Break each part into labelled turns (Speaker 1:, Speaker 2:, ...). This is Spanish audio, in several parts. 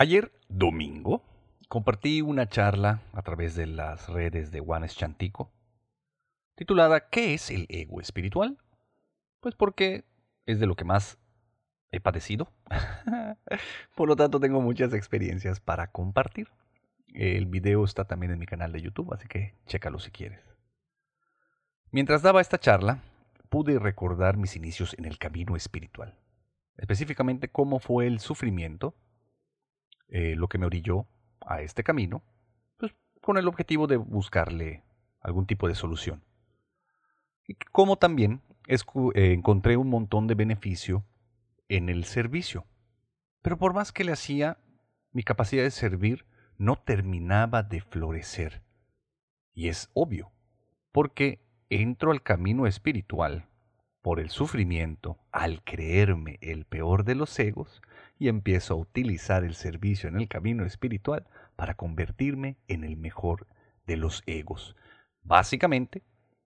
Speaker 1: Ayer, domingo, compartí una charla a través de las redes de Juanes Chantico, titulada ¿Qué es el ego espiritual? Pues porque es de lo que más he padecido. Por lo tanto, tengo muchas experiencias para compartir. El video está también en mi canal de YouTube, así que chécalo si quieres. Mientras daba esta charla, pude recordar mis inicios en el camino espiritual, específicamente cómo fue el sufrimiento, eh, lo que me orilló a este camino, pues, con el objetivo de buscarle algún tipo de solución. Y cómo también eh, encontré un montón de beneficio en el servicio. Pero por más que le hacía, mi capacidad de servir no terminaba de florecer. Y es obvio, porque entro al camino espiritual por el sufrimiento al creerme el peor de los egos y empiezo a utilizar el servicio en el camino espiritual para convertirme en el mejor de los egos. Básicamente,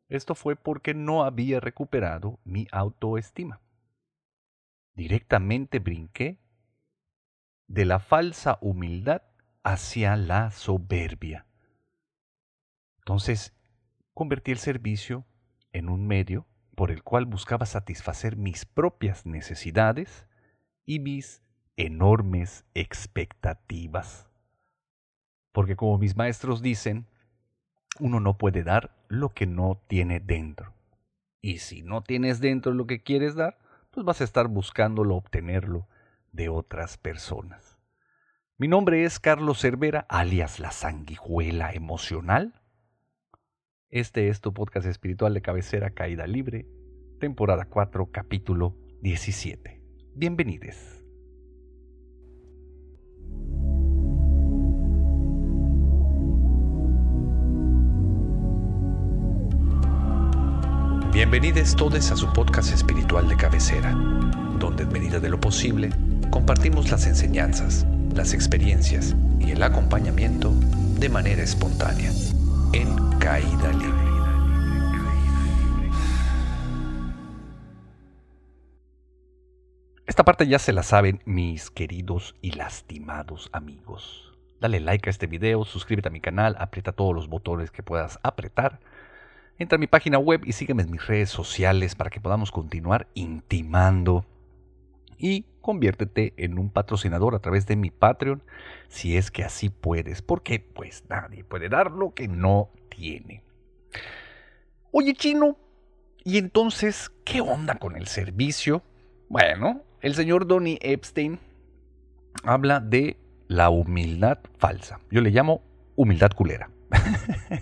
Speaker 1: esto fue porque no había recuperado mi autoestima. Directamente brinqué de la falsa humildad hacia la soberbia. Entonces, convertí el servicio en un medio por el cual buscaba satisfacer mis propias necesidades y mis enormes expectativas. Porque como mis maestros dicen, uno no puede dar lo que no tiene dentro. Y si no tienes dentro lo que quieres dar, pues vas a estar buscándolo obtenerlo de otras personas. Mi nombre es Carlos Cervera, alias la sanguijuela emocional. Este es tu podcast espiritual de cabecera Caída Libre, temporada 4, capítulo 17. Bienvenidos. Bienvenidos todos a su podcast espiritual de cabecera, donde en medida de lo posible compartimos las enseñanzas, las experiencias y el acompañamiento de manera espontánea, en caída libre. Esta parte ya se la saben mis queridos y lastimados amigos. Dale like a este video, suscríbete a mi canal, aprieta todos los botones que puedas apretar Entra a mi página web y sígueme en mis redes sociales para que podamos continuar intimando. Y conviértete en un patrocinador a través de mi Patreon si es que así puedes, porque pues nadie puede dar lo que no tiene. Oye chino, ¿y entonces qué onda con el servicio? Bueno, el señor Donny Epstein habla de la humildad falsa. Yo le llamo humildad culera.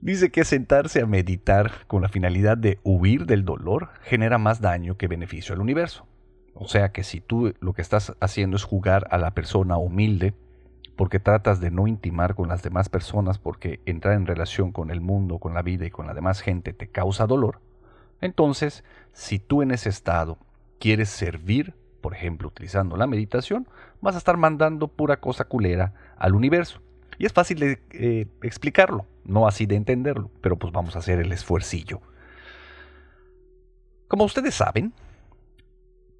Speaker 1: Dice que sentarse a meditar con la finalidad de huir del dolor genera más daño que beneficio al universo. O sea que si tú lo que estás haciendo es jugar a la persona humilde, porque tratas de no intimar con las demás personas, porque entrar en relación con el mundo, con la vida y con la demás gente te causa dolor, entonces si tú en ese estado quieres servir, por ejemplo utilizando la meditación, vas a estar mandando pura cosa culera al universo. Y es fácil de eh, explicarlo, no así de entenderlo, pero pues vamos a hacer el esfuercillo. Como ustedes saben,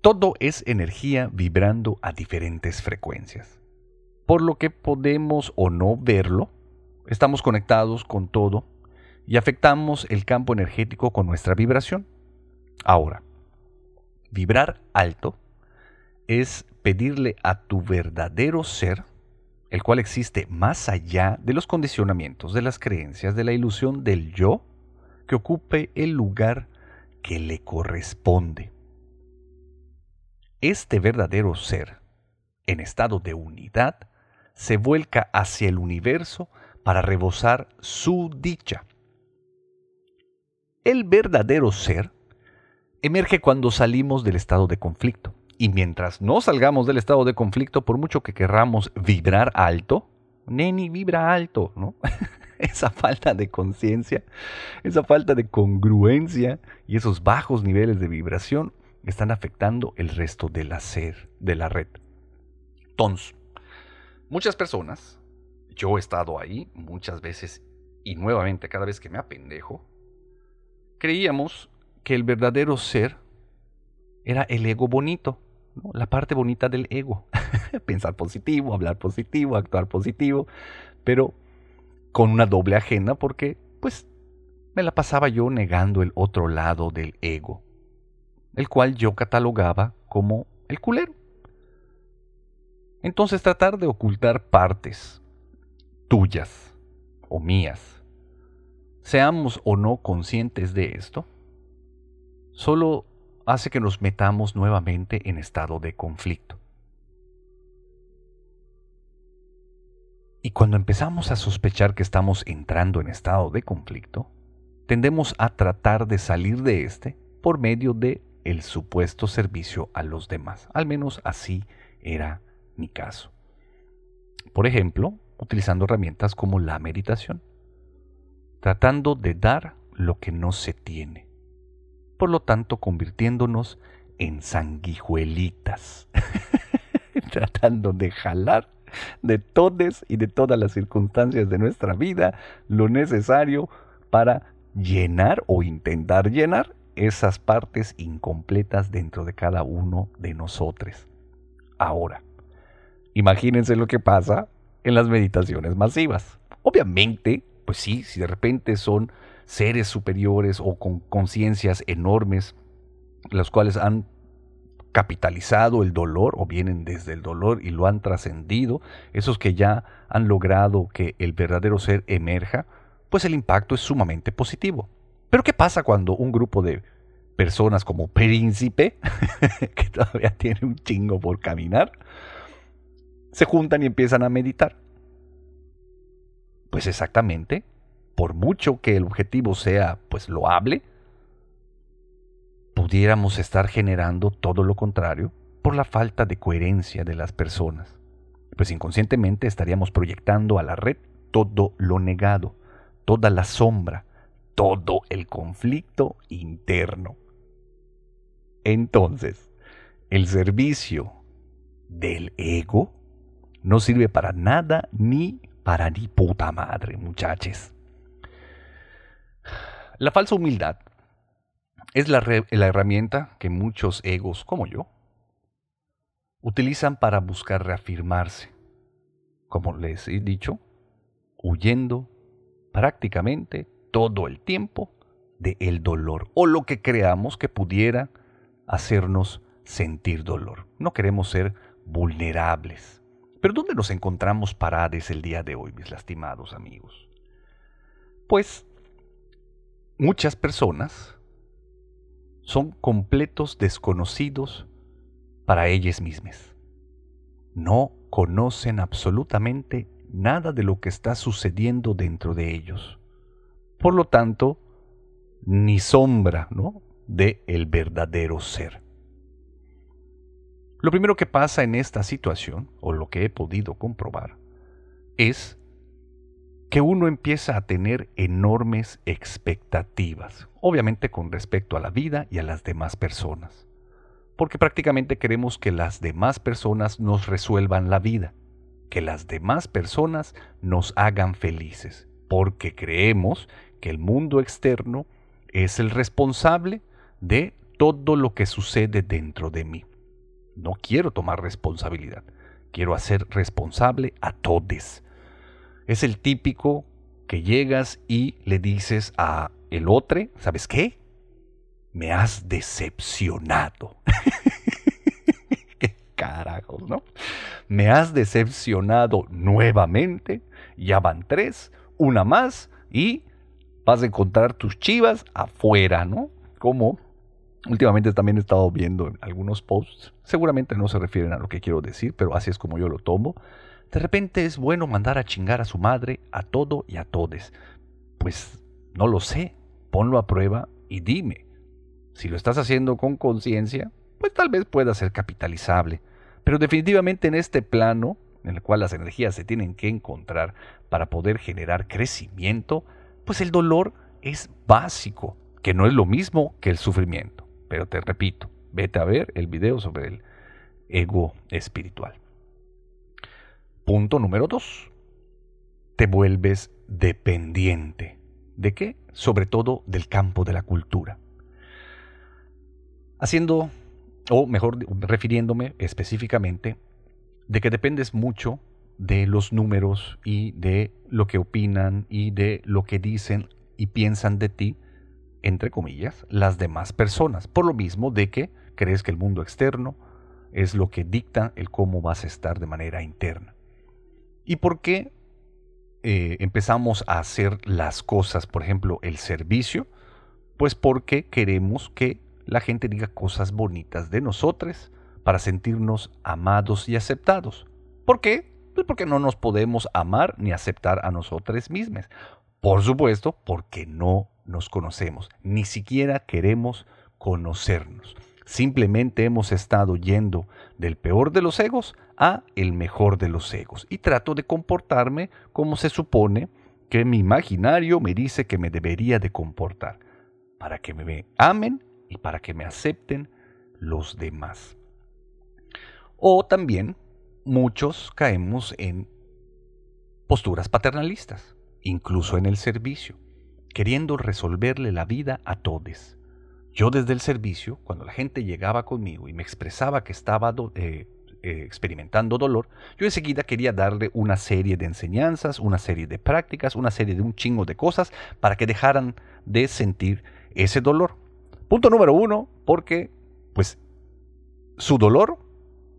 Speaker 1: todo es energía vibrando a diferentes frecuencias. Por lo que podemos o no verlo, estamos conectados con todo y afectamos el campo energético con nuestra vibración. Ahora, vibrar alto es pedirle a tu verdadero ser el cual existe más allá de los condicionamientos, de las creencias, de la ilusión del yo, que ocupe el lugar que le corresponde. Este verdadero ser, en estado de unidad, se vuelca hacia el universo para rebosar su dicha. El verdadero ser emerge cuando salimos del estado de conflicto. Y mientras no salgamos del estado de conflicto, por mucho que querramos vibrar alto, Neni vibra alto, ¿no? esa falta de conciencia, esa falta de congruencia y esos bajos niveles de vibración están afectando el resto del hacer de la red. Entonces, muchas personas, yo he estado ahí muchas veces y nuevamente cada vez que me apendejo, creíamos que el verdadero ser era el ego bonito la parte bonita del ego. Pensar positivo, hablar positivo, actuar positivo, pero con una doble agenda porque pues me la pasaba yo negando el otro lado del ego, el cual yo catalogaba como el culero. Entonces tratar de ocultar partes tuyas o mías, seamos o no conscientes de esto, solo hace que nos metamos nuevamente en estado de conflicto. Y cuando empezamos a sospechar que estamos entrando en estado de conflicto, tendemos a tratar de salir de este por medio de el supuesto servicio a los demás. Al menos así era mi caso. Por ejemplo, utilizando herramientas como la meditación, tratando de dar lo que no se tiene, por lo tanto convirtiéndonos en sanguijuelitas, tratando de jalar de todas y de todas las circunstancias de nuestra vida lo necesario para llenar o intentar llenar esas partes incompletas dentro de cada uno de nosotros. Ahora, imagínense lo que pasa en las meditaciones masivas. Obviamente, pues sí, si de repente son seres superiores o con conciencias enormes, los cuales han capitalizado el dolor o vienen desde el dolor y lo han trascendido, esos que ya han logrado que el verdadero ser emerja, pues el impacto es sumamente positivo. Pero ¿qué pasa cuando un grupo de personas como Príncipe, que todavía tiene un chingo por caminar, se juntan y empiezan a meditar? Pues exactamente, por mucho que el objetivo sea pues loable, pudiéramos estar generando todo lo contrario por la falta de coherencia de las personas. Pues inconscientemente estaríamos proyectando a la red todo lo negado, toda la sombra, todo el conflicto interno. Entonces, el servicio del ego no sirve para nada ni para ni puta madre, muchachos. La falsa humildad es la, la, herramienta que muchos egos, como yo, utilizan para buscar reafirmarse. Como les he dicho, huyendo prácticamente todo el tiempo del el dolor o lo que creamos que pudiera hacernos sentir dolor. No queremos ser vulnerables. Pero ¿dónde nos encontramos parados el día de hoy, mis lastimados amigos? Pues muchas personas son completos desconocidos para ellas mismas. No conocen absolutamente nada de lo que está sucediendo dentro de ellos. Por lo tanto, ni sombra, ¿no? de el verdadero ser. Lo primero que pasa en esta situación, o lo que he podido comprobar, es que uno empieza a tener enormes expectativas, obviamente con respecto a la vida y a las demás personas, porque prácticamente queremos que las demás personas nos resuelvan la vida, que las demás personas nos hagan felices, porque creemos que el mundo externo es el responsable de todo lo que sucede dentro de mí. No quiero tomar responsabilidad, quiero hacer responsable a todos es el típico que llegas y le dices a el otro, ¿sabes qué? Me has decepcionado. qué carajos, ¿no? Me has decepcionado nuevamente. Ya van tres, una más y vas a encontrar tus chivas afuera, ¿no? Como últimamente también he estado viendo algunos posts, seguramente no se refieren a lo que quiero decir, pero así es como yo lo tomo. De repente es bueno mandar a chingar a su madre, a todo y a todes. Pues no lo sé, ponlo a prueba y dime. Si lo estás haciendo con conciencia, pues tal vez pueda ser capitalizable. Pero definitivamente en este plano, en el cual las energías se tienen que encontrar para poder generar crecimiento, pues el dolor es básico, que no es lo mismo que el sufrimiento. Pero te repito, vete a ver el video sobre el ego espiritual. Punto número dos. Te vuelves dependiente. ¿De qué? Sobre todo del campo de la cultura. Haciendo, o mejor refiriéndome específicamente de que dependes mucho de los números y de lo que opinan y de lo que dicen y piensan de ti, entre comillas, las demás personas. Por lo mismo de que crees que el mundo externo es lo que dicta el cómo vas a estar de manera interna. ¿Y por qué eh, empezamos a hacer las cosas, por ejemplo, el servicio? Pues porque queremos que la gente diga cosas bonitas de nosotros para sentirnos amados y aceptados. ¿Por qué? Pues porque no nos podemos amar ni aceptar a nosotros mismos. Por supuesto, porque no nos conocemos, ni siquiera queremos conocernos. Simplemente hemos estado yendo del peor de los egos a el mejor de los egos y trato de comportarme como se supone que mi imaginario me dice que me debería de comportar, para que me amen y para que me acepten los demás. O también muchos caemos en posturas paternalistas, incluso en el servicio, queriendo resolverle la vida a todos. Yo desde el servicio, cuando la gente llegaba conmigo y me expresaba que estaba eh, eh, experimentando dolor, yo enseguida quería darle una serie de enseñanzas, una serie de prácticas, una serie de un chingo de cosas para que dejaran de sentir ese dolor. Punto número uno, porque pues su dolor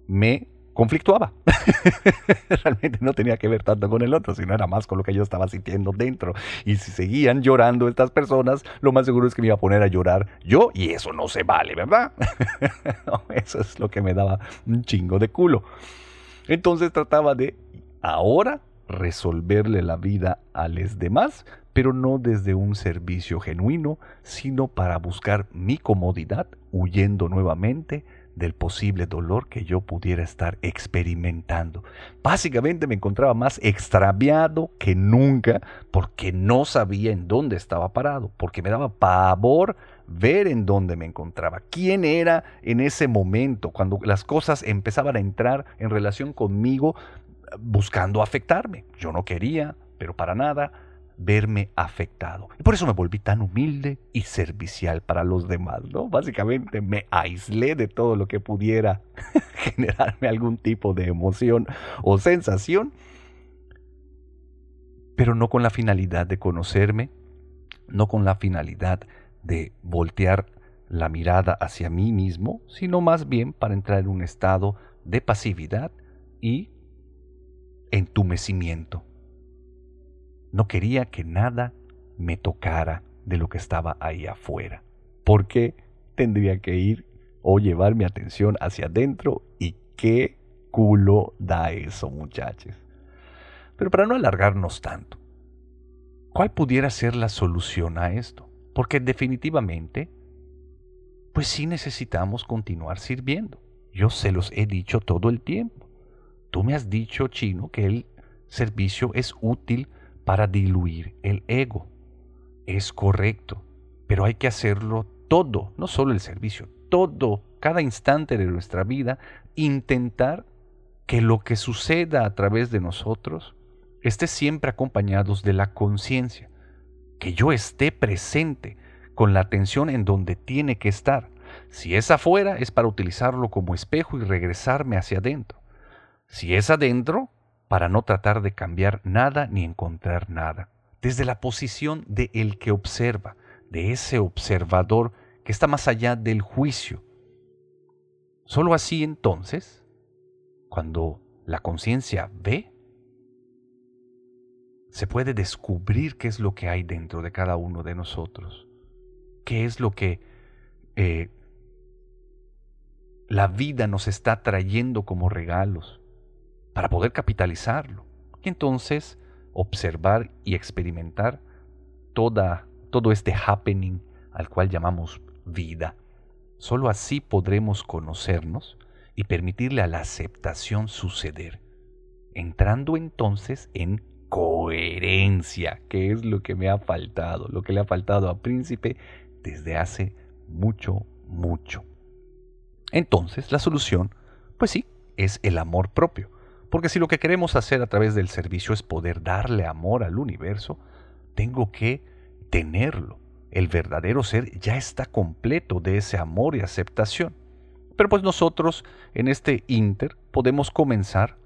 Speaker 1: me conflictuaba. Realmente no tenía que ver tanto con el otro, sino era más con lo que yo estaba sintiendo dentro. Y si seguían llorando estas personas, lo más seguro es que me iba a poner a llorar yo y eso no se vale, ¿verdad? eso es lo que me daba un chingo de culo. Entonces trataba de ahora resolverle la vida a los demás, pero no desde un servicio genuino, sino para buscar mi comodidad, huyendo nuevamente del posible dolor que yo pudiera estar experimentando. Básicamente me encontraba más extraviado que nunca porque no sabía en dónde estaba parado, porque me daba pavor ver en dónde me encontraba, quién era en ese momento, cuando las cosas empezaban a entrar en relación conmigo buscando afectarme. Yo no quería, pero para nada verme afectado. Y por eso me volví tan humilde y servicial para los demás, ¿no? Básicamente me aislé de todo lo que pudiera generarme algún tipo de emoción o sensación, pero no con la finalidad de conocerme, no con la finalidad de voltear la mirada hacia mí mismo, sino más bien para entrar en un estado de pasividad y entumecimiento no quería que nada me tocara de lo que estaba ahí afuera. ¿Por qué tendría que ir o llevar mi atención hacia adentro? ¿Y qué culo da eso, muchachos? Pero para no alargarnos tanto, ¿cuál pudiera ser la solución a esto? Porque definitivamente, pues sí necesitamos continuar sirviendo. Yo se los he dicho todo el tiempo. Tú me has dicho, chino, que el servicio es útil para diluir el ego. Es correcto, pero hay que hacerlo todo, no solo el servicio, todo, cada instante de nuestra vida, intentar que lo que suceda a través de nosotros esté siempre acompañados de la conciencia, que yo esté presente con la atención en donde tiene que estar. Si es afuera, es para utilizarlo como espejo y regresarme hacia adentro. Si es adentro, para no tratar de cambiar nada ni encontrar nada, desde la posición de el que observa, de ese observador que está más allá del juicio. Solo así entonces, cuando la conciencia ve, se puede descubrir qué es lo que hay dentro de cada uno de nosotros, qué es lo que eh, la vida nos está trayendo como regalos, para poder capitalizarlo. Y entonces observar y experimentar toda, todo este happening al cual llamamos vida. Solo así podremos conocernos y permitirle a la aceptación suceder, entrando entonces en coherencia, que es lo que me ha faltado, lo que le ha faltado a Príncipe desde hace mucho, mucho. Entonces, la solución, pues sí, es el amor propio. Porque si lo que queremos hacer a través del servicio es poder darle amor al universo, tengo que tenerlo. El verdadero ser ya está completo de ese amor y aceptación. Pero pues nosotros en este inter podemos comenzar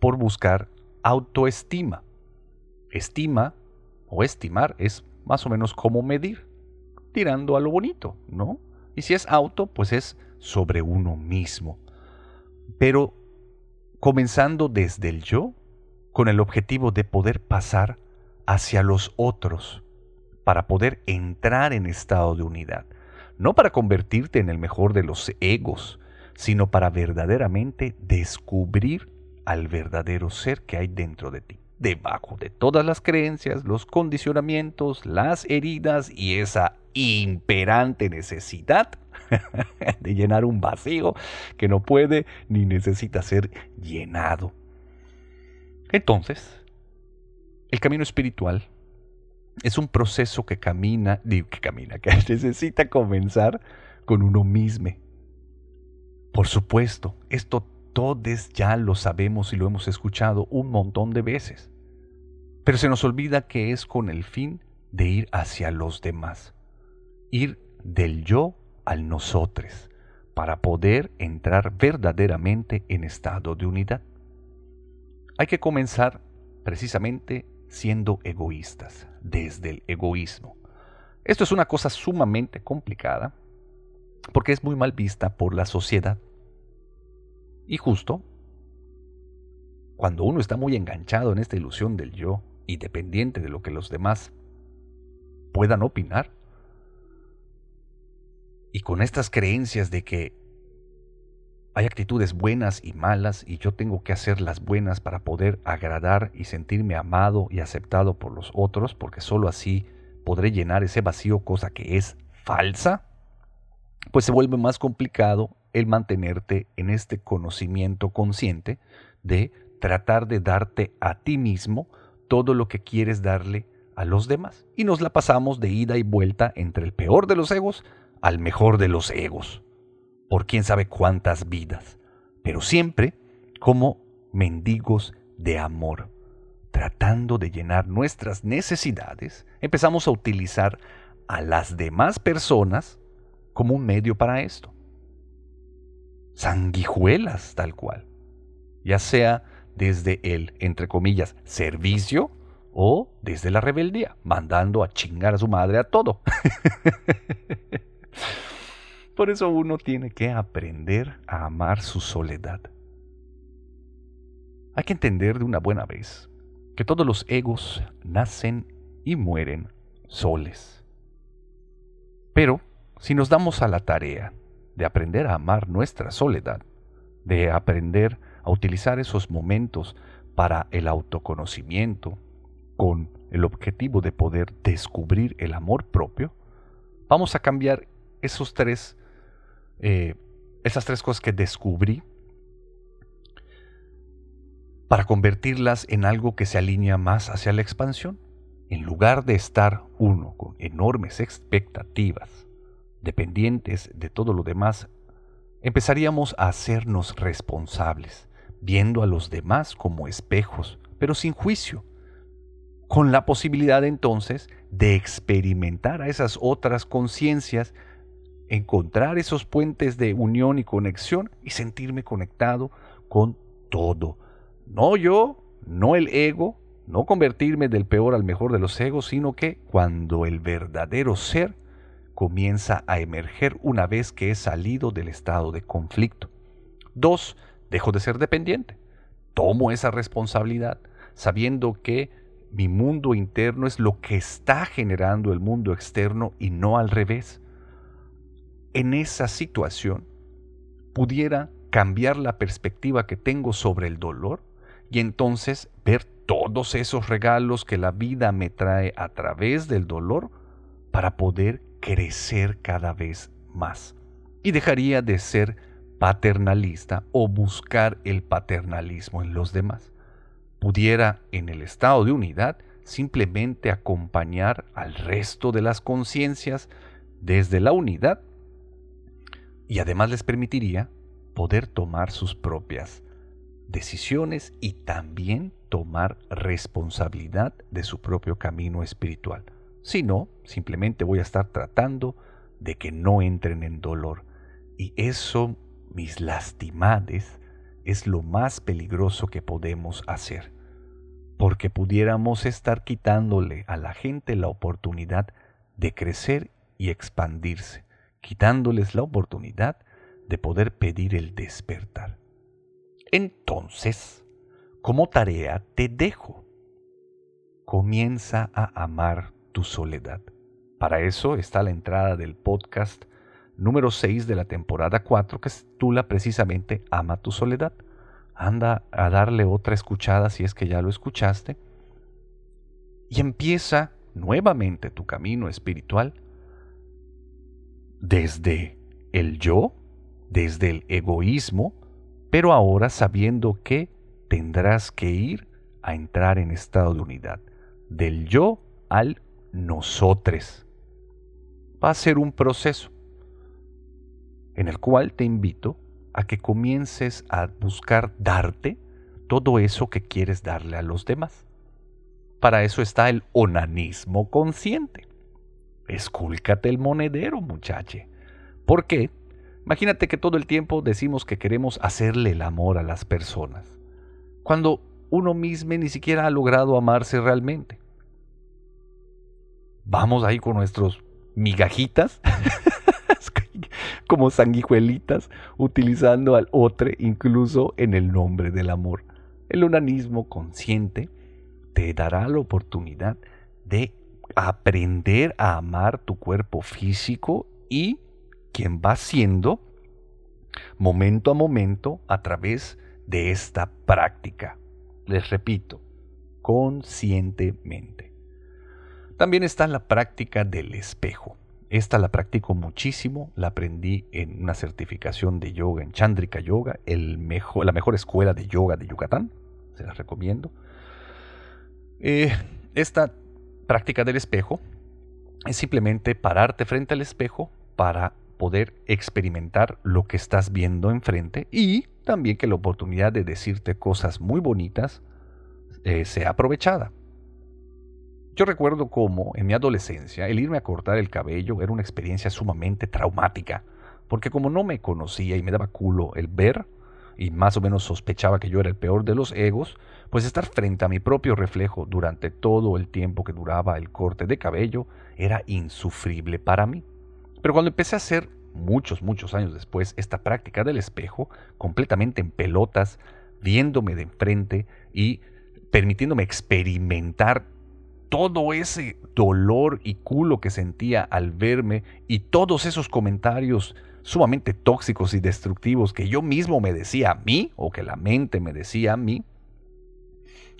Speaker 1: por buscar autoestima. Estima o estimar es más o menos como medir, tirando a lo bonito, ¿no? Y si es auto, pues es sobre uno mismo. Pero comenzando desde el yo, con el objetivo de poder pasar hacia los otros, para poder entrar en estado de unidad, no para convertirte en el mejor de los egos, sino para verdaderamente descubrir al verdadero ser que hay dentro de ti, debajo de todas las creencias, los condicionamientos, las heridas y esa imperante necesidad de llenar un vacío que no puede ni necesita ser llenado. Entonces, el camino espiritual es un proceso que camina, que camina, que necesita comenzar con uno mismo. Por supuesto, esto todos ya lo sabemos y lo hemos escuchado un montón de veces. Pero se nos olvida que es con el fin de ir hacia los demás. Ir del yo al nosotros, para poder entrar verdaderamente en estado de unidad. Hay que comenzar precisamente siendo egoístas, desde el egoísmo. Esto es una cosa sumamente complicada porque es muy mal vista por la sociedad. Y justo cuando uno está muy enganchado en esta ilusión del yo y dependiente de lo que los demás puedan opinar, y con estas creencias de que hay actitudes buenas y malas y yo tengo que hacer las buenas para poder agradar y sentirme amado y aceptado por los otros, porque sólo así podré llenar ese vacío, cosa que es falsa, pues se vuelve más complicado el mantenerte en este conocimiento consciente de tratar de darte a ti mismo todo lo que quieres darle a los demás. Y nos la pasamos de ida y vuelta entre el peor de los egos al mejor de los egos por quién sabe cuántas vidas, pero siempre como mendigos de amor. Tratando de llenar nuestras necesidades, empezamos a utilizar a las demás personas como un medio para esto. Sanguijuelas tal cual. Ya sea desde el, entre comillas, servicio o desde la rebeldía, mandando a chingar a su madre a todo. Por eso uno tiene que aprender a amar su soledad. Hay que entender de una buena vez que todos los egos nacen y mueren soles. Pero si nos damos a la tarea de aprender a amar nuestra soledad, de aprender a utilizar esos momentos para el autoconocimiento, con el objetivo de poder descubrir el amor propio, vamos a cambiar esos tres eh, esas tres cosas que descubrí para convertirlas en algo que se alinea más hacia la expansión. En lugar de estar uno con enormes expectativas, dependientes de todo lo demás, empezaríamos a hacernos responsables, viendo a los demás como espejos, pero sin juicio, con la posibilidad entonces de experimentar a esas otras conciencias encontrar esos puentes de unión y conexión y sentirme conectado con todo. No yo, no el ego, no convertirme del peor al mejor de los egos, sino que cuando el verdadero ser comienza a emerger una vez que he salido del estado de conflicto. Dos, dejo de ser dependiente. Tomo esa responsabilidad sabiendo que mi mundo interno es lo que está generando el mundo externo y no al revés en esa situación pudiera cambiar la perspectiva que tengo sobre el dolor y entonces ver todos esos regalos que la vida me trae a través del dolor para poder crecer cada vez más. Y dejaría de ser paternalista o buscar el paternalismo en los demás. Pudiera, en el estado de unidad, simplemente acompañar al resto de las conciencias desde la unidad y además les permitiría poder tomar sus propias decisiones y también tomar responsabilidad de su propio camino espiritual. Si no, simplemente voy a estar tratando de que no entren en dolor. Y eso mis lastimades, es lo más peligroso que podemos hacer, porque pudiéramos estar quitándole a la gente la oportunidad de crecer y expandirse, quitándoles la oportunidad de poder pedir el despertar. Entonces, como tarea te dejo. Comienza a amar tu soledad. Para eso está la entrada del podcast número 6 de la temporada 4 que titula precisamente Ama tu soledad. Anda a darle otra escuchada si es que ya lo escuchaste. Y empieza nuevamente tu camino espiritual desde el yo, desde el egoísmo, pero ahora sabiendo que tendrás que ir a entrar en estado de unidad, del yo al nosotros. Va a ser un proceso en el cual te invito a que comiences a buscar darte todo eso que quieres darle a los demás. Para eso está el onanismo consciente. Escúlcate el monedero, muchache. ¿Por qué? Imagínate que todo el tiempo decimos que queremos hacerle el amor a las personas, cuando uno mismo ni siquiera ha logrado amarse realmente. Vamos ahí con nuestros migajitas como sanguijuelitas, utilizando al otro incluso en el nombre del amor. El unanismo consciente te dará la oportunidad de aprender a amar tu cuerpo físico y quien va siendo momento a momento a través de esta práctica. Les repito, conscientemente. También está la práctica del espejo. Esta la practico muchísimo, la aprendí en una certificación de yoga en Chandrika Yoga, el mejor, la mejor escuela de yoga de Yucatán, se las recomiendo. Eh, esta práctica del espejo es simplemente pararte frente al espejo para poder experimentar lo que estás viendo enfrente y también que la oportunidad de decirte cosas muy bonitas eh, sea aprovechada. Yo recuerdo cómo en mi adolescencia el irme a cortar el cabello era una experiencia sumamente traumática, porque como no me conocía y me daba culo el ver, y más o menos sospechaba que yo era el peor de los egos, pues estar frente a mi propio reflejo durante todo el tiempo que duraba el corte de cabello era insufrible para mí. Pero cuando empecé a hacer, muchos, muchos años después, esta práctica del espejo, completamente en pelotas, viéndome de enfrente y permitiéndome experimentar todo ese dolor y culo que sentía al verme y todos esos comentarios sumamente tóxicos y destructivos que yo mismo me decía a mí o que la mente me decía a mí,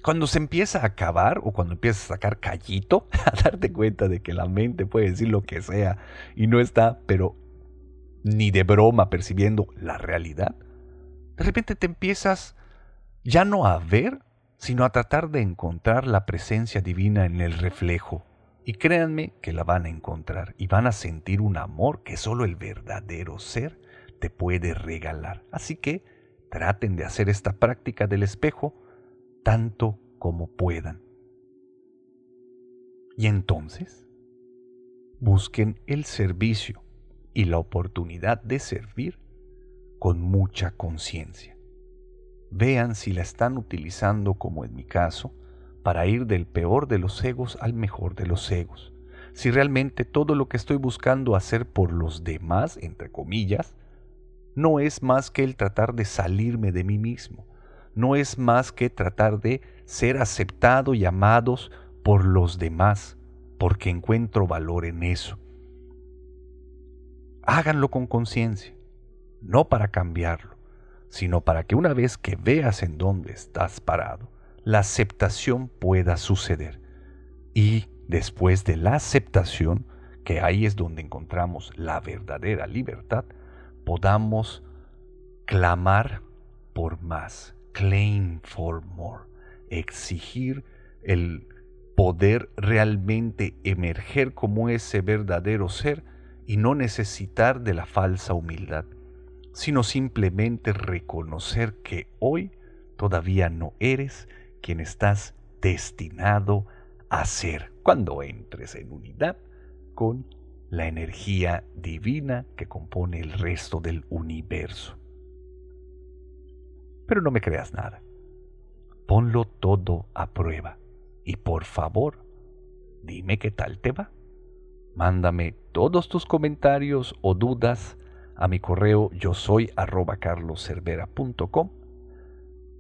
Speaker 1: cuando se empieza a acabar o cuando empiezas a sacar callito, a darte cuenta de que la mente puede decir lo que sea y no está, pero ni de broma percibiendo la realidad, de repente te empiezas ya no a ver sino a tratar de encontrar la presencia divina en el reflejo. Y créanme que la van a encontrar y van a sentir un amor que solo el verdadero ser te puede regalar. Así que traten de hacer esta práctica del espejo tanto como puedan. Y entonces, busquen el servicio y la oportunidad de servir con mucha conciencia. Vean si la están utilizando, como en mi caso, para ir del peor de los egos al mejor de los egos. Si realmente todo lo que estoy buscando hacer por los demás, entre comillas, no es más que el tratar de salirme de mí mismo, no es más que tratar de ser aceptado y amados por los demás, porque encuentro valor en eso. Háganlo con conciencia, no para cambiarlo sino para que una vez que veas en dónde estás parado, la aceptación pueda suceder. Y después de la aceptación, que ahí es donde encontramos la verdadera libertad, podamos clamar por más, claim for more, exigir el poder realmente emerger como ese verdadero ser y no necesitar de la falsa humildad sino simplemente reconocer que hoy todavía no eres quien estás destinado a ser cuando entres en unidad con la energía divina que compone el resto del universo. Pero no me creas nada. Ponlo todo a prueba. Y por favor, dime qué tal te va. Mándame todos tus comentarios o dudas a mi correo yo soy arroba carloservera.com.